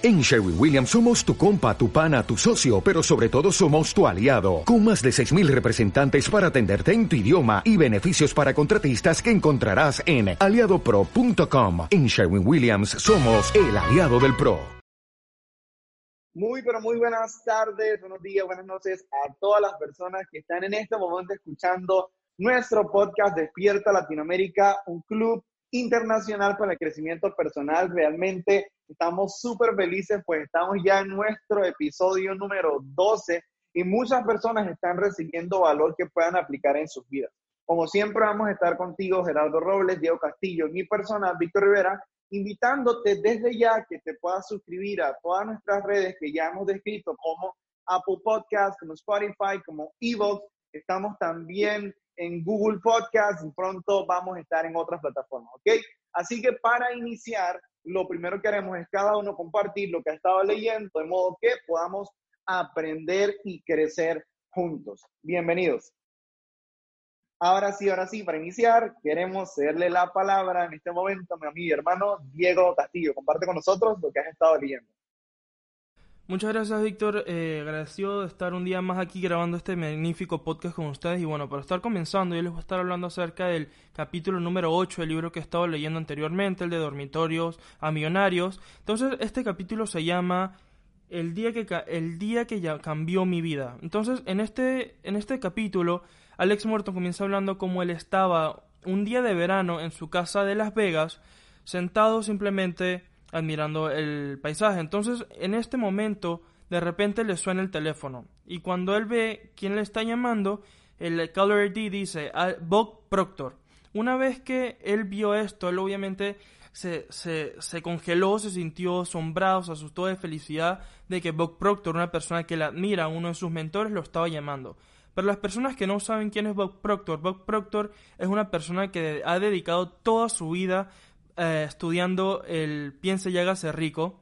En Sherwin Williams somos tu compa, tu pana, tu socio, pero sobre todo somos tu aliado, con más de 6.000 representantes para atenderte en tu idioma y beneficios para contratistas que encontrarás en aliadopro.com. En Sherwin Williams somos el aliado del PRO. Muy, pero muy buenas tardes, buenos días, buenas noches a todas las personas que están en este momento escuchando nuestro podcast Despierta Latinoamérica, un club internacional para el crecimiento personal. Realmente estamos súper felices, pues estamos ya en nuestro episodio número 12 y muchas personas están recibiendo valor que puedan aplicar en sus vidas. Como siempre vamos a estar contigo, Gerardo Robles, Diego Castillo, mi persona, Víctor Rivera, invitándote desde ya que te puedas suscribir a todas nuestras redes que ya hemos descrito como Apple Podcast, como Spotify, como Evox. Estamos también en Google Podcast y pronto vamos a estar en otras plataformas, ¿ok? Así que para iniciar, lo primero que haremos es cada uno compartir lo que ha estado leyendo, de modo que podamos aprender y crecer juntos. Bienvenidos. Ahora sí, ahora sí, para iniciar, queremos cederle la palabra en este momento a mi amigo y hermano Diego Castillo. Comparte con nosotros lo que has estado leyendo. Muchas gracias, Víctor. Eh, agradecido de estar un día más aquí grabando este magnífico podcast con ustedes. Y bueno, para estar comenzando, yo les voy a estar hablando acerca del capítulo número 8 del libro que he estado leyendo anteriormente, el de Dormitorios a Millonarios. Entonces, este capítulo se llama El día que, el día que ya cambió mi vida. Entonces, en este, en este capítulo, Alex Morton comienza hablando como él estaba un día de verano en su casa de Las Vegas, sentado simplemente admirando el paisaje. Entonces, en este momento, de repente le suena el teléfono. Y cuando él ve quién le está llamando, el caller ID dice Bob Proctor. Una vez que él vio esto, él obviamente se, se, se, congeló, se sintió asombrado, se asustó de felicidad de que Bob Proctor, una persona que le admira, uno de sus mentores, lo estaba llamando. Pero las personas que no saben quién es Bob Proctor, Bob Proctor es una persona que ha dedicado toda su vida eh, estudiando el piense y hágase rico.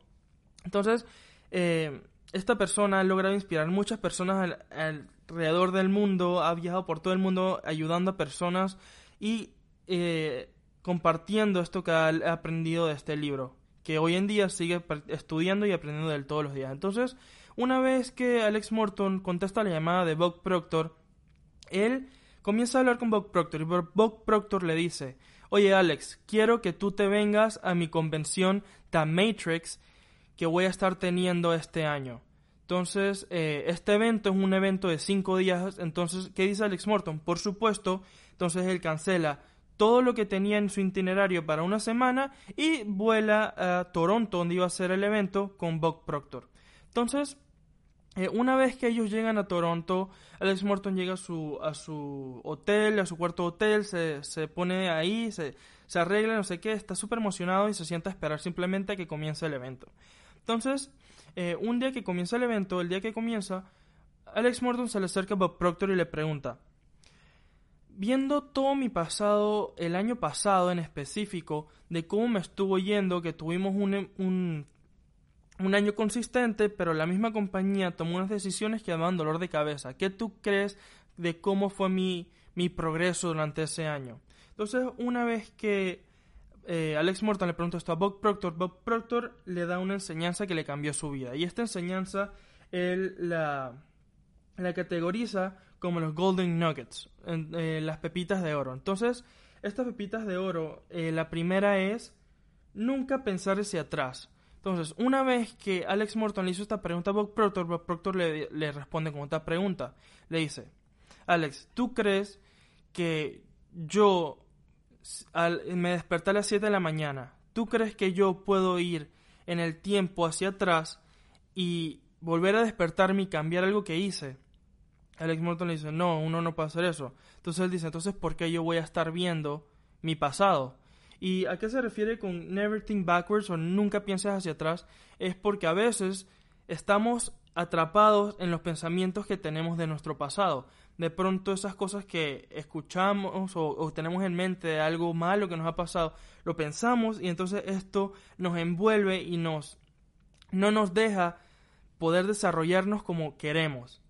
Entonces, eh, esta persona ha logrado inspirar muchas personas alrededor del mundo, ha viajado por todo el mundo ayudando a personas y eh, compartiendo esto que ha aprendido de este libro, que hoy en día sigue estudiando y aprendiendo de él todos los días. Entonces, una vez que Alex Morton contesta la llamada de Bob Proctor, él comienza a hablar con Bob Proctor y Bob Proctor le dice, oye Alex, quiero que tú te vengas a mi convención The Matrix que voy a estar teniendo este año. Entonces, eh, este evento es un evento de cinco días. Entonces, ¿qué dice Alex Morton? Por supuesto, entonces él cancela todo lo que tenía en su itinerario para una semana y vuela a Toronto, donde iba a ser el evento, con Bob Proctor. Entonces, eh, una vez que ellos llegan a Toronto, Alex Morton llega a su, a su hotel, a su cuarto hotel, se, se pone ahí, se, se, arregla, no sé qué, está súper emocionado y se sienta a esperar simplemente a que comience el evento. Entonces, eh, un día que comienza el evento, el día que comienza, Alex Morton se le acerca a Bob Proctor y le pregunta, viendo todo mi pasado, el año pasado en específico, de cómo me estuvo yendo, que tuvimos un, un un año consistente, pero la misma compañía tomó unas decisiones que daban dolor de cabeza. ¿Qué tú crees de cómo fue mi, mi progreso durante ese año? Entonces, una vez que eh, Alex Morton le preguntó esto a Bob Proctor, Bob Proctor le da una enseñanza que le cambió su vida. Y esta enseñanza él la, la categoriza como los Golden Nuggets, eh, las pepitas de oro. Entonces, estas pepitas de oro, eh, la primera es nunca pensar hacia atrás. Entonces, una vez que Alex Morton le hizo esta pregunta a Bob Proctor, Bob Proctor le, responde con otra pregunta. Le dice, Alex, ¿tú crees que yo al, me desperté a las 7 de la mañana? ¿Tú crees que yo puedo ir en el tiempo hacia atrás y volver a despertarme y cambiar algo que hice? Alex Morton le dice, no, uno no puede hacer eso. Entonces él dice, entonces, ¿por qué yo voy a estar viendo mi pasado? ¿Y a qué se refiere con never think backwards o nunca pienses hacia atrás? Es porque a veces estamos atrapados en los pensamientos que tenemos de nuestro pasado. De pronto esas cosas que escuchamos o, tenemos en mente de algo malo que nos ha pasado, lo pensamos y entonces esto nos envuelve y nos no nos deja poder desarrollarnos como queremos.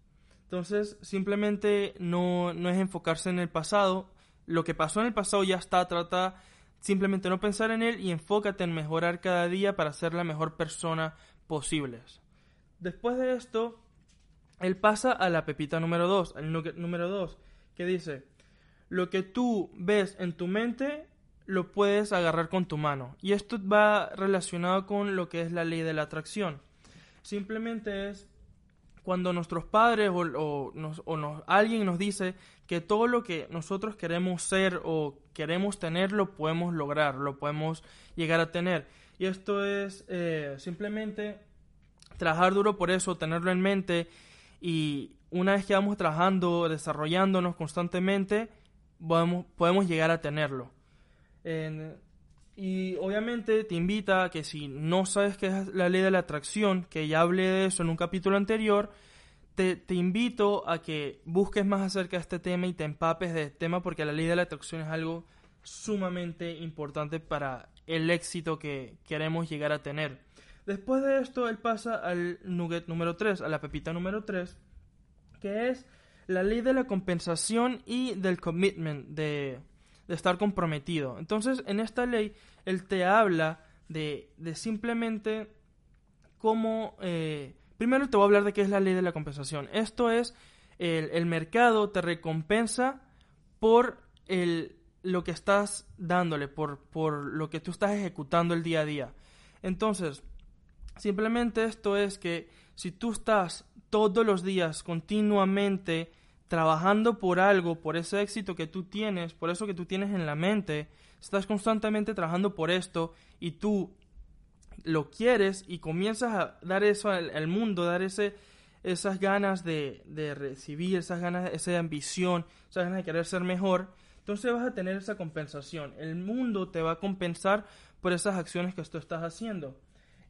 Entonces simplemente no, no es enfocarse en el pasado. Lo que pasó en el pasado ya está, trata Simplemente no pensar en él y enfócate en mejorar cada día para ser la mejor persona posibles. Después de esto, él pasa a la pepita número 2, al número 2, que dice, lo que tú ves en tu mente lo puedes agarrar con tu mano. Y esto va relacionado con lo que es la ley de la atracción. Simplemente es cuando nuestros padres o, alguien nos dice que todo lo que nosotros queremos ser o queremos tener lo podemos lograr, lo podemos llegar a tener. Y esto es eh, simplemente trabajar duro por eso, tenerlo en mente y una vez que vamos trabajando, desarrollándonos constantemente, podemos, podemos llegar a tenerlo. y obviamente te invita a que si no sabes qué es la ley de la atracción, que ya hablé de eso en un capítulo anterior, te, invito a que busques más acerca de este tema y te empapes de este tema porque la ley de la atracción es algo sumamente importante para el éxito que queremos llegar a tener. Después de esto, él pasa al nugget número 3, a la pepita número 3, que es la ley de la compensación y del commitment, de, estar comprometido. Entonces, en esta ley, él te habla de, simplemente cómo... Eh, primero te voy a hablar de qué es la ley de la compensación. Esto es, el, mercado te recompensa por el, lo que estás dándole, por, por lo que tú estás ejecutando el día a día. Entonces, simplemente esto es que si tú estás todos los días continuamente trabajando por algo, por ese éxito que tú tienes, por eso que tú tienes en la mente, estás constantemente trabajando por esto y tú lo quieres y comienzas a dar eso al, mundo, dar ese, esas ganas de, de, recibir, esas ganas, esa ambición, esas ganas de querer ser mejor, entonces vas a tener esa compensación. El mundo te va a compensar por esas acciones que tú estás haciendo.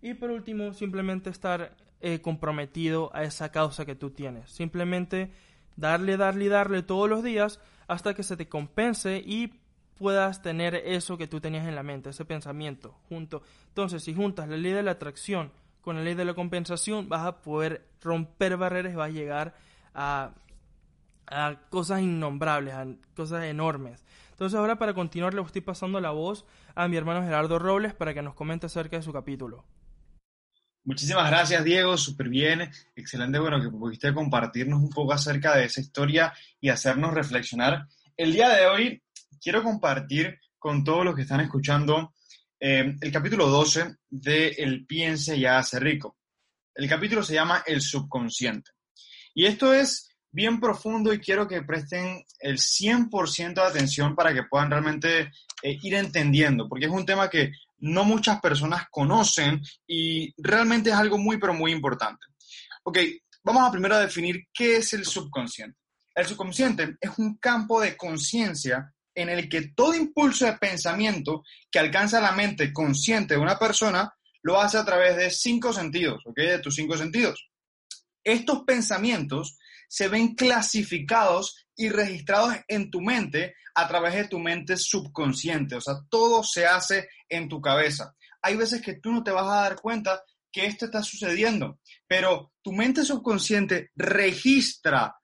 Y por último, simplemente estar eh, comprometido a esa causa que tú tienes. Simplemente darle, darle, darle todos los días hasta que se te compense y puedas tener eso que tú tenías en la mente, ese pensamiento junto. Entonces, si juntas la ley de la atracción con la ley de la compensación, vas a poder romper barreras vas a llegar a a cosas innombrables, a cosas enormes. Entonces ahora para continuar le estoy pasando la voz a mi hermano Gerardo Robles para que nos comente acerca de su capítulo. Muchísimas gracias Diego, súper bien, excelente, bueno, que pudiste compartirnos un poco acerca de esa historia y hacernos reflexionar. El día de hoy quiero compartir con todos los que están escuchando eh, el capítulo 12 de El piense y hace rico. El capítulo se llama El subconsciente. Y esto es bien profundo y quiero que presten el 100% de atención para que puedan realmente eh, ir entendiendo, porque es un tema que no muchas personas conocen y realmente es algo muy, pero muy importante. Ok, vamos a primero a definir qué es el subconsciente. El subconsciente es un campo de conciencia en el que todo impulso de pensamiento que alcanza la mente consciente de una persona lo hace a través de cinco sentidos, ¿ok? De tus cinco sentidos. Estos pensamientos se ven clasificados y registrados en tu mente a través de tu mente subconsciente. O sea, todo se hace en tu cabeza. Hay veces que tú no te vas a dar cuenta que esto está sucediendo, pero tu mente subconsciente registra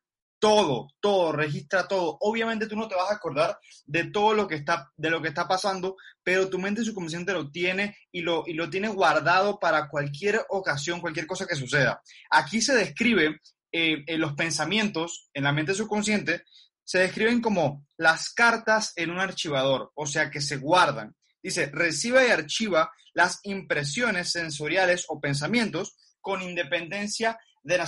todo, todo, registra todo. Obviamente tú no te vas a acordar de todo lo que está, de lo que está pasando, pero tu mente subconsciente lo tiene y lo, y lo tiene guardado para cualquier ocasión, cualquier cosa que suceda. Aquí se describe eh, los pensamientos en la mente subconsciente se describen como las cartas en un archivador, o sea que se guardan. Dice, recibe y archiva las impresiones sensoriales o pensamientos con independencia de,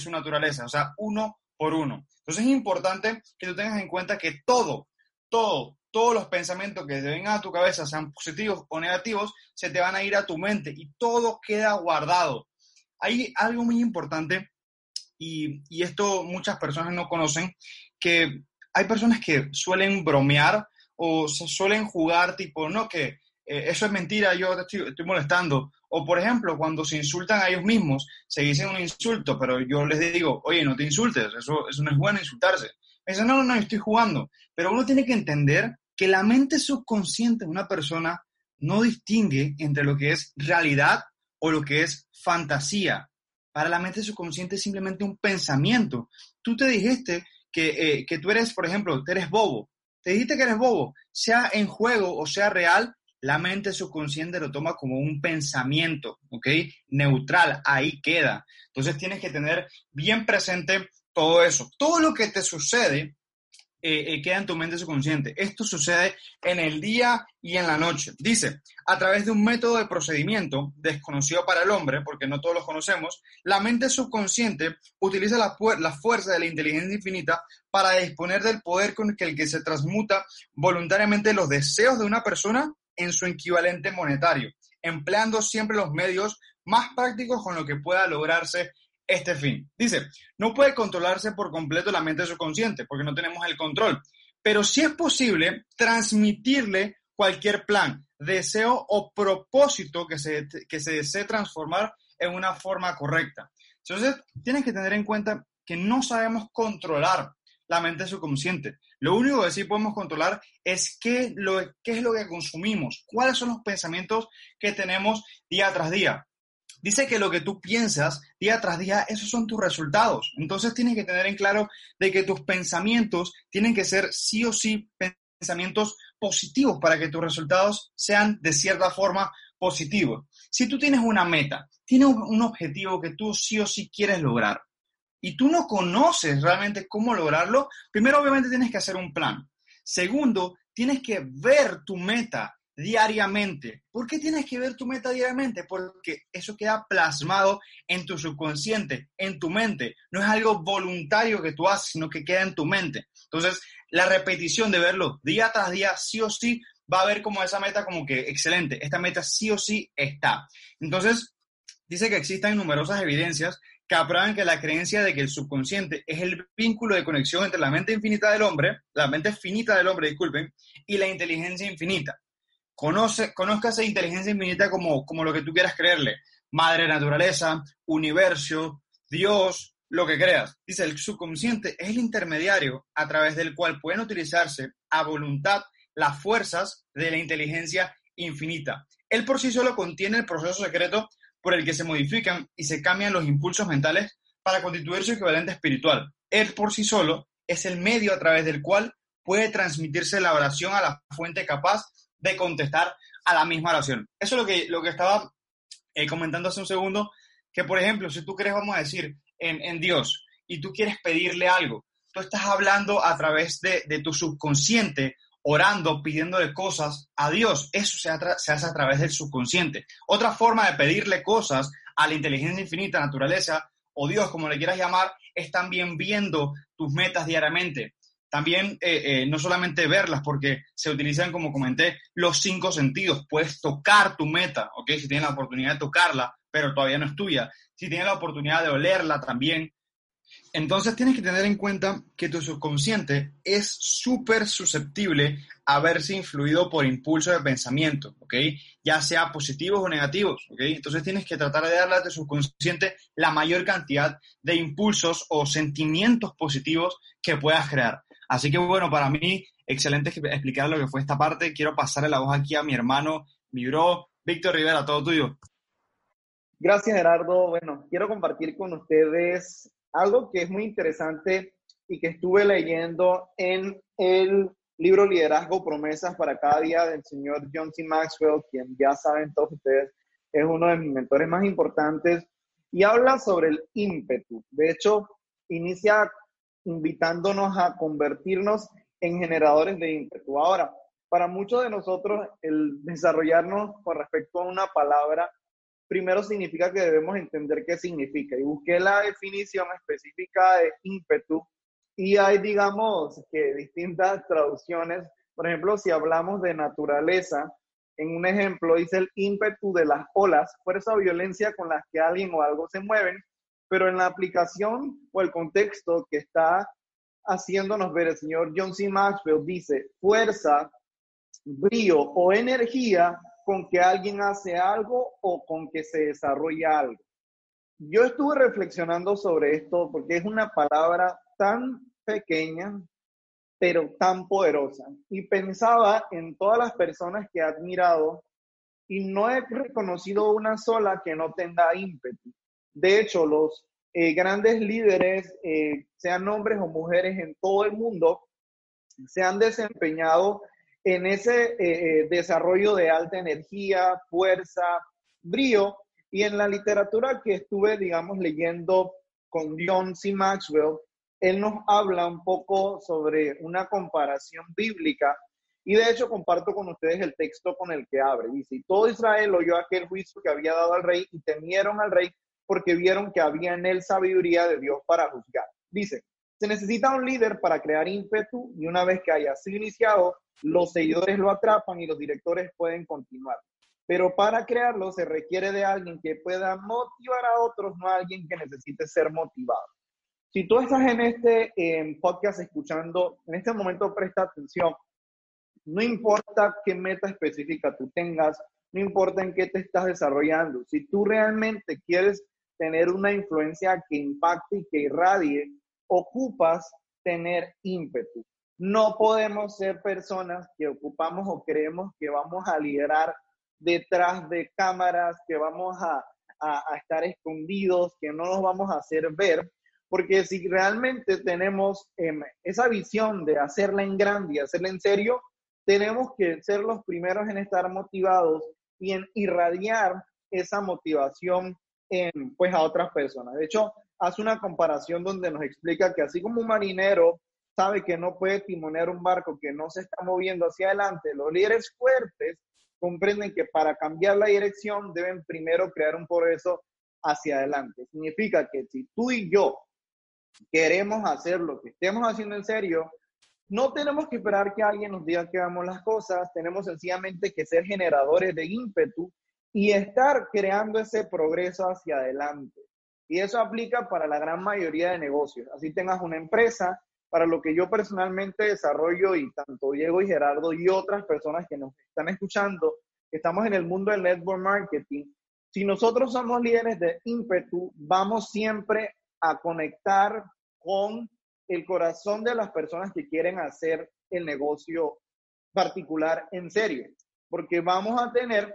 su naturaleza, o sea, uno por uno. Entonces es importante que tú tengas en cuenta que todo, todo, todos los pensamientos que vengan a tu cabeza, sean positivos o negativos, se te van a ir a tu mente y todo queda guardado. Hay algo muy importante y, esto muchas personas no conocen, que hay personas que suelen bromear o se suelen jugar tipo, no, que eh, eso es mentira, yo te estoy, molestando. O por ejemplo, cuando se insultan a ellos mismos, se dicen un insulto, pero yo les digo, oye, no te insultes, eso, eso no es bueno insultarse. Me dicen, no, no, no, estoy jugando. Pero uno tiene que entender que la mente subconsciente de una persona no distingue entre lo que es realidad o lo que es fantasía. Para la mente subconsciente es simplemente un pensamiento. Tú te dijiste que, eh, que tú eres, por ejemplo, tú eres bobo. Te dijiste que eres bobo. Sea en juego o sea real, la mente subconsciente lo toma como un pensamiento, ¿ok? Neutral, ahí queda. Entonces tienes que tener bien presente todo eso. Todo lo que te sucede eh, eh, queda en tu mente subconsciente. Esto sucede en el día y en la noche. Dice, a través de un método de procedimiento desconocido para el hombre, porque no todos los conocemos, la mente subconsciente utiliza la, la fuerza de la inteligencia infinita para disponer del poder con el que se transmuta voluntariamente los deseos de una persona en su equivalente monetario, empleando siempre los medios más prácticos con lo que pueda lograrse este fin. Dice, no puede controlarse por completo la mente subconsciente porque no tenemos el control, pero sí es posible transmitirle cualquier plan, deseo o propósito que se, que se desee transformar en una forma correcta. Entonces, tienes que tener en cuenta que no sabemos controlar la mente subconsciente. Lo único que sí podemos controlar es qué, lo, qué es lo que consumimos, cuáles son los pensamientos que tenemos día tras día. Dice que lo que tú piensas día tras día, esos son tus resultados. Entonces tienes que tener en claro de que tus pensamientos tienen que ser sí o sí pensamientos positivos para que tus resultados sean de cierta forma positivos. Si tú tienes una meta, tienes un objetivo que tú sí o sí quieres lograr y tú no conoces realmente cómo lograrlo, primero obviamente tienes que hacer un plan. Segundo, tienes que ver tu meta diariamente. ¿Por qué tienes que ver tu meta diariamente? Porque eso queda plasmado en tu subconsciente, en tu mente. No es algo voluntario que tú haces, sino que queda en tu mente. Entonces, la repetición de verlo día tras día, sí o sí, va a ver como esa meta como que excelente. Esta meta sí o sí está. Entonces, dice que existen numerosas evidencias que que la creencia de que el subconsciente es el vínculo de conexión entre la mente infinita del hombre, la mente finita del hombre, disculpen, y la inteligencia infinita. Conoce, conozca esa inteligencia infinita como, como lo que tú quieras creerle. Madre naturaleza, universo, Dios, lo que creas. Dice, el subconsciente es el intermediario a través del cual pueden utilizarse a voluntad las fuerzas de la inteligencia infinita. Él por sí solo contiene el proceso secreto por el que se modifican y se cambian los impulsos mentales para constituir su equivalente espiritual. Él por sí solo es el medio a través del cual puede transmitirse la oración a la fuente capaz de contestar a la misma oración. Eso es lo que, lo que estaba eh, comentando hace un segundo, que por ejemplo, si tú crees, vamos a decir, en, Dios y tú quieres pedirle algo, tú estás hablando a través de, tu subconsciente, orando, pidiéndole cosas a Dios. Eso se, hace a través del subconsciente. Otra forma de pedirle cosas a la inteligencia infinita, naturaleza o Dios, como le quieras llamar, es también viendo tus metas diariamente también eh, eh, no solamente verlas, porque se utilizan, como comenté, los cinco sentidos. Puedes tocar tu meta, ¿ok? Si tienes la oportunidad de tocarla, pero todavía no es tuya. Si tienes la oportunidad de olerla también. Entonces tienes que tener en cuenta que tu subconsciente es súper susceptible a verse influido por impulsos de pensamiento, ¿ok? Ya sea positivos o negativos, ¿ok? Entonces tienes que tratar de darle a tu subconsciente la mayor cantidad de impulsos o sentimientos positivos que puedas crear. Así que bueno, para mí, excelente explicar lo que fue esta parte. Quiero pasarle la voz aquí a mi hermano, mi bro, Víctor Rivera, todo tuyo. Gracias, Gerardo. Bueno, quiero compartir con ustedes algo que es muy interesante y que estuve leyendo en el libro Liderazgo Promesas para cada día del señor John C. Maxwell, quien ya saben todos ustedes es uno de mis mentores más importantes y habla sobre el ímpetu. De hecho, inicia invitándonos a convertirnos en generadores de ímpetu. Ahora, para muchos de nosotros, el desarrollarnos con respecto a una palabra, primero significa que debemos entender qué significa. Y busqué la definición específica de ímpetu y hay, digamos, que distintas traducciones. Por ejemplo, si hablamos de naturaleza, en un ejemplo dice el ímpetu de las olas, fuerza o violencia con las que alguien o algo se mueven, pero en la aplicación o el contexto que está haciéndonos ver el señor John C. Maxwell dice fuerza, brillo o energía con que alguien hace algo o con que se desarrolla algo. Yo estuve reflexionando sobre esto porque es una palabra tan pequeña, pero tan poderosa. Y pensaba en todas las personas que he admirado y no he reconocido una sola que no tenga ímpetu. De hecho, los eh, grandes líderes, eh, sean hombres o mujeres en todo el mundo, se han desempeñado en ese eh, eh, desarrollo de alta energía, fuerza, brío. Y en la literatura que estuve, digamos, leyendo con John C. Maxwell, él nos habla un poco sobre una comparación bíblica y de hecho comparto con ustedes el texto con el que abre. Dice, todo Israel oyó aquel juicio que había dado al rey y temieron al rey porque vieron que había en él sabiduría de Dios para juzgar. Dice, se necesita un líder para crear ímpetu y una vez que haya sido iniciado, los seguidores lo atrapan y los directores pueden continuar. Pero para crearlo se requiere de alguien que pueda motivar a otros, no alguien que necesite ser motivado. Si tú estás en este podcast escuchando, en este momento presta atención. No importa qué meta específica tú tengas, no importa en qué te estás desarrollando. Si tú realmente quieres tener una influencia que impacte y que irradie, ocupas tener ímpetu. No podemos ser personas que ocupamos o creemos que vamos a liderar detrás de cámaras, que vamos a, estar escondidos, que no nos vamos a hacer ver, porque si realmente tenemos em, esa visión de hacerla en grande y hacerla en serio, tenemos que ser los primeros en estar motivados y en irradiar esa motivación pues, a otras personas. De hecho, hace una comparación donde nos explica que así como un marinero sabe que no puede timonear un barco que no se está moviendo hacia adelante, los líderes fuertes comprenden que para cambiar la dirección deben primero crear un progreso hacia adelante. Significa que si tú y yo queremos hacer lo que estemos haciendo en serio, no tenemos que esperar que alguien nos diga que hagamos las cosas, tenemos sencillamente que ser generadores de ímpetu y estar creando ese progreso hacia adelante. Y eso aplica para la gran mayoría de negocios. Así tengas una empresa, para lo que yo personalmente desarrollo y tanto Diego y Gerardo y otras personas que nos están escuchando, estamos en el mundo del network marketing, si nosotros somos líderes de ímpetu, vamos siempre a conectar con el corazón de las personas que quieren hacer el negocio particular en serio, porque vamos a tener,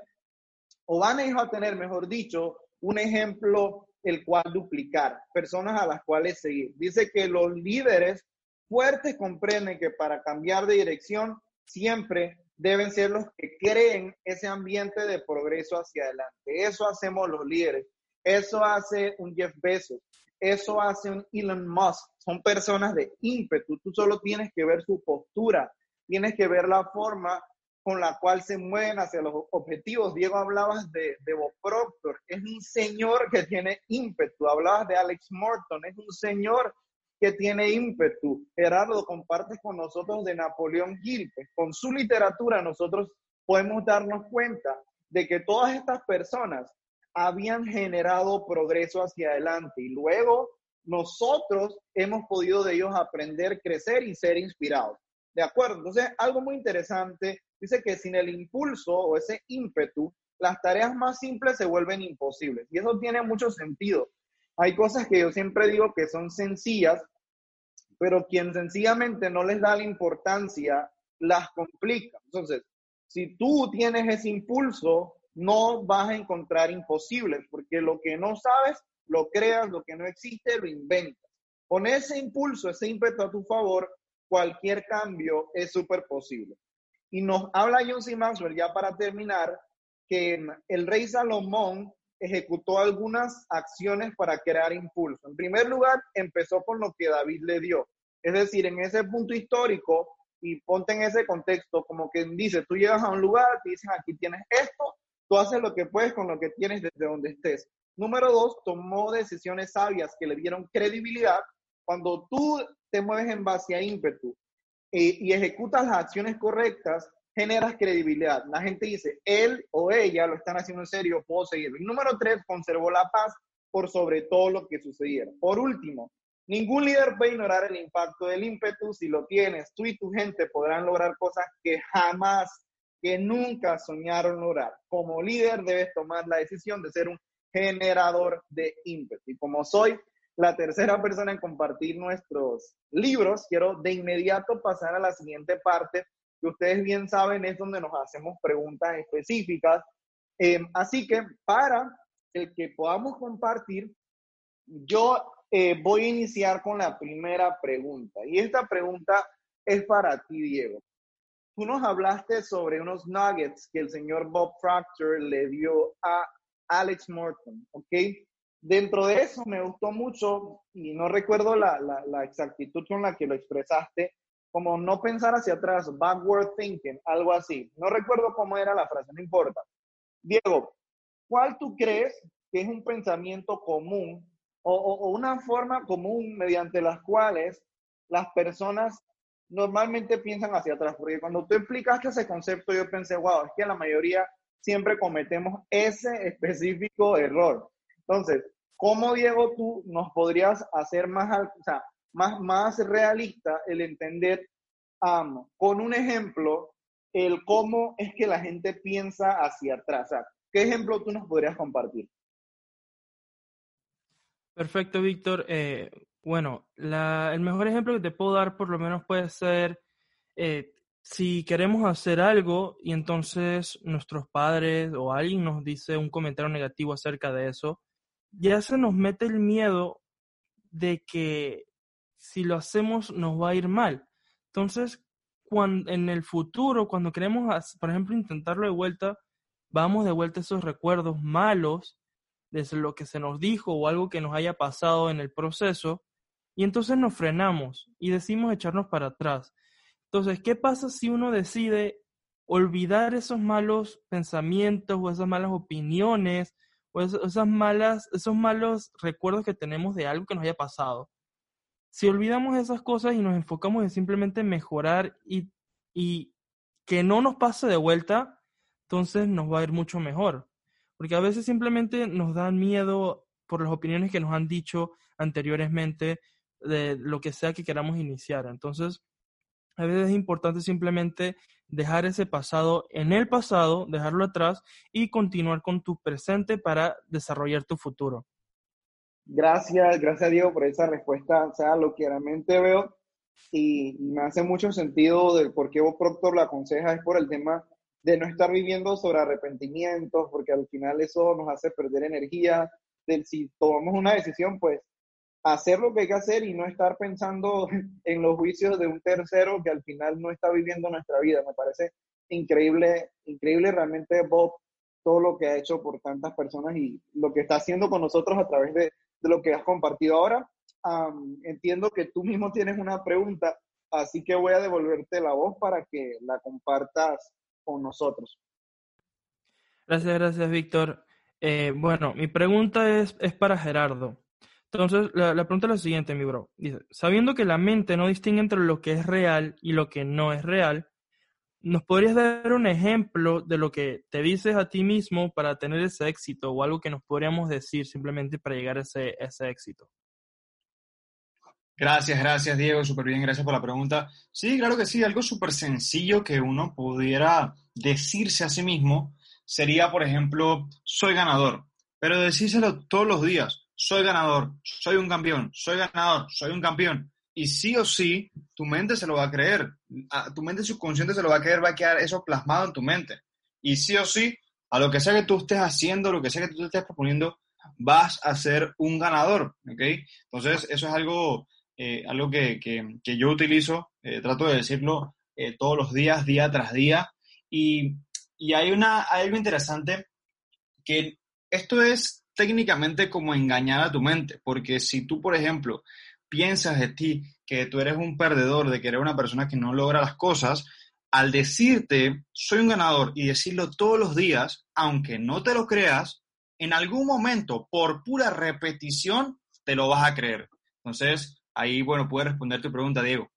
o van a tener, mejor dicho, un ejemplo el cual duplicar, personas a las cuales seguir. Dice que los líderes fuertes comprenden que para cambiar de dirección siempre deben ser los que creen ese ambiente de progreso hacia adelante. Eso hacemos los líderes. Eso hace un Jeff Bezos. Eso hace un Elon Musk. Son personas de ímpetu. Tú solo tienes que ver su postura. Tienes que ver la forma con la cual se mueven hacia los objetivos. Diego, hablabas de, de Bob Proctor. Es un señor que tiene ímpetu. Hablabas de Alex Morton. Es un señor que tiene ímpetu. Gerardo, compartes con nosotros de Napoleón Hill. Con su literatura nosotros podemos darnos cuenta de que todas estas personas habían generado progreso hacia adelante y luego nosotros hemos podido de ellos aprender, crecer y ser inspirados. ¿De acuerdo? Entonces, algo muy interesante, dice que sin el impulso o ese ímpetu, las tareas más simples se vuelven imposibles. Y eso tiene mucho sentido. Hay cosas que yo siempre digo que son sencillas, pero quien sencillamente no les da la importancia, las complica. Entonces, si tú tienes ese impulso, no vas a encontrar imposibles, porque lo que no sabes, lo creas, lo que no existe, lo inventas. Con ese impulso, ese ímpetu a tu favor, cualquier cambio es súper posible. Y nos habla John C. Maxwell, ya para terminar, que el rey Salomón ejecutó algunas acciones para crear impulso. En primer lugar, empezó con lo que David le dio. Es decir, en ese punto histórico, y ponte en ese contexto, como que dice, tú llegas a un lugar, te dicen, aquí tienes esto, tú haces lo que puedes con lo que tienes desde donde estés. Número dos, tomó decisiones sabias que le dieron credibilidad. Cuando tú te mueves en base a ímpetu eh, y ejecutas las acciones correctas, generas credibilidad. La gente dice, él o ella lo están haciendo en serio, puedo seguirlo. Y número tres, conservó la paz por sobre todo lo que sucediera. Por último, ningún líder puede ignorar el impacto del ímpetu. Si lo tienes, tú y tu gente podrán lograr cosas que jamás, que nunca soñaron lograr. Como líder debes tomar la decisión de ser un generador de ímpetu. Y como soy la tercera persona en compartir nuestros libros, quiero de inmediato pasar a la siguiente parte que ustedes bien saben es donde nos hacemos preguntas específicas. Em, así que para el que podamos compartir, yo eh, voy a iniciar con la primera pregunta. Y esta pregunta es para ti, Diego. tú nos hablaste sobre unos nuggets que el señor Bob Proctor le dio a Alex Morton, ¿ok? Dentro de eso me gustó mucho, y no recuerdo la, exactitud con la que lo expresaste, como no pensar hacia atrás, backward thinking, algo así. No recuerdo cómo era la frase, no importa. Diego, ¿cuál tú crees que es un pensamiento común o, o, una forma común mediante las cuales las personas normalmente piensan hacia atrás? Porque cuando tú explicaste ese concepto, yo pensé, wow, es que la mayoría siempre cometemos ese específico error. Entonces, ¿cómo, Diego, tú nos podrías hacer más, o sea, más, más realista el entender con un ejemplo el cómo es que la gente piensa hacia atrás? O sea, ¿Qué ejemplo tú nos podrías compartir? Perfecto, Víctor. Eh, bueno, el mejor ejemplo que te puedo dar por lo menos puede ser eh, si queremos hacer algo y entonces nuestros padres o alguien nos dice un comentario negativo acerca de eso, ya se nos mete el miedo de que si lo hacemos nos va a ir mal. Entonces, cuando, en el futuro, cuando queremos, por ejemplo, intentarlo de vuelta, vamos de vuelta a esos recuerdos malos de lo que se nos dijo o algo que nos haya pasado en el proceso y entonces nos frenamos y decimos echarnos para atrás. Entonces, ¿qué pasa si uno decide olvidar esos malos pensamientos o esas malas opiniones o esas malas, esos malos recuerdos que tenemos de algo que nos haya pasado. Si olvidamos esas cosas y nos enfocamos en simplemente mejorar y, y que no nos pase de vuelta, entonces nos va a ir mucho mejor. Porque a veces simplemente nos dan miedo por las opiniones que nos han dicho anteriormente de lo que sea que queramos iniciar. Entonces, a veces es importante simplemente dejar ese pasado en el pasado, dejarlo atrás y continuar con tu presente para desarrollar tu futuro. Gracias, gracias Diego por esa respuesta. O sea, lo que realmente veo y me hace mucho sentido de por qué vos, Proctor, la aconseja es por el tema de no estar viviendo sobre arrepentimientos, porque al final eso nos hace perder energía. Del, si tomamos una decisión, pues hacer lo que hay que hacer y no estar pensando en los juicios de un tercero que al final no está viviendo nuestra vida. Me parece increíble, increíble realmente Bob todo lo que ha hecho por tantas personas y lo que está haciendo con nosotros a través de, lo que has compartido ahora. entiendo que tú mismo tienes una pregunta, así que voy a devolverte la voz para que la compartas con nosotros. Gracias, gracias, Víctor. Eh, bueno, mi pregunta es, es para Gerardo. Entonces, la, pregunta es la siguiente, mi bro. Dice, sabiendo que la mente no distingue entre lo que es real y lo que no es real, ¿nos podrías dar un ejemplo de lo que te dices a ti mismo para tener ese éxito o algo que nos podríamos decir simplemente para llegar a ese, ese éxito? Gracias, gracias Diego, súper bien, gracias por la pregunta. Sí, claro que sí, algo súper sencillo que uno pudiera decirse a sí mismo sería, por ejemplo, soy ganador, pero decírselo todos los días soy ganador, soy un campeón, soy ganador, soy un campeón. Y sí o sí, tu mente se lo va a creer, tu mente subconsciente se lo va a creer, va a quedar eso plasmado en tu mente. Y sí o sí, a lo que sea que tú estés haciendo, lo que sea que tú te estés proponiendo, vas a ser un ganador, ¿ok? Entonces, eso es algo, eh, algo que, yo utilizo, eh, trato de decirlo eh, todos los días, día tras día. Y, y hay, una, hay algo interesante que esto es técnicamente como engañar a tu mente, porque si tú, por ejemplo, piensas de ti que tú eres un perdedor, de que eres una persona que no logra las cosas, al decirte soy un ganador y decirlo todos los días, aunque no te lo creas, en algún momento, por pura repetición, te lo vas a creer. Entonces, ahí, bueno, puedes responder tu pregunta, Diego.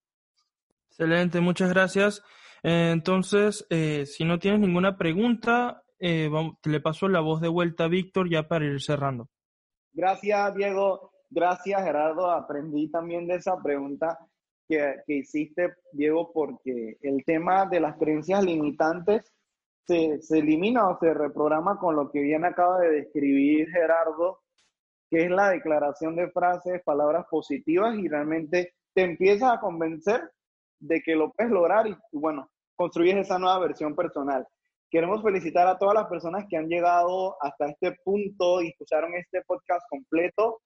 Excelente, muchas gracias. Entonces, eh, si no tienes ninguna pregunta, eh, le paso la voz de vuelta a Víctor ya para ir cerrando. Gracias, Diego. Gracias, Gerardo. Aprendí también de esa pregunta que, que hiciste, Diego, porque el tema de las creencias limitantes se, se elimina o se reprograma con lo que bien acaba de describir Gerardo, que es la declaración de frases, palabras positivas y realmente te empiezas a convencer de que lo puedes lograr y, bueno, construyes esa nueva versión personal. Queremos felicitar a todas las personas que han llegado hasta este punto y escucharon este podcast completo.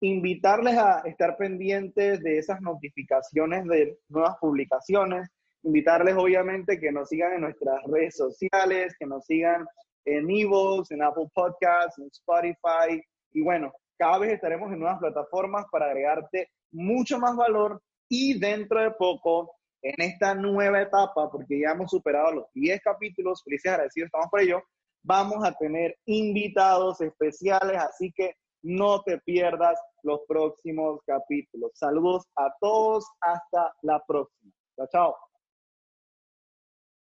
Invitarles a estar pendientes de esas notificaciones de nuevas publicaciones. invitarles obviamente que nos sigan en nuestras redes sociales, que nos sigan en Evox, en Apple Podcasts, en Spotify. Y bueno, cada vez estaremos en nuevas plataformas para agregarte mucho más valor y dentro de poco, en esta nueva etapa, porque ya hemos superado los 10 capítulos, felices agradecidos estamos por ello, vamos a tener invitados especiales, así que no te pierdas los próximos capítulos. Saludos a todos, hasta la próxima. Chao, chao.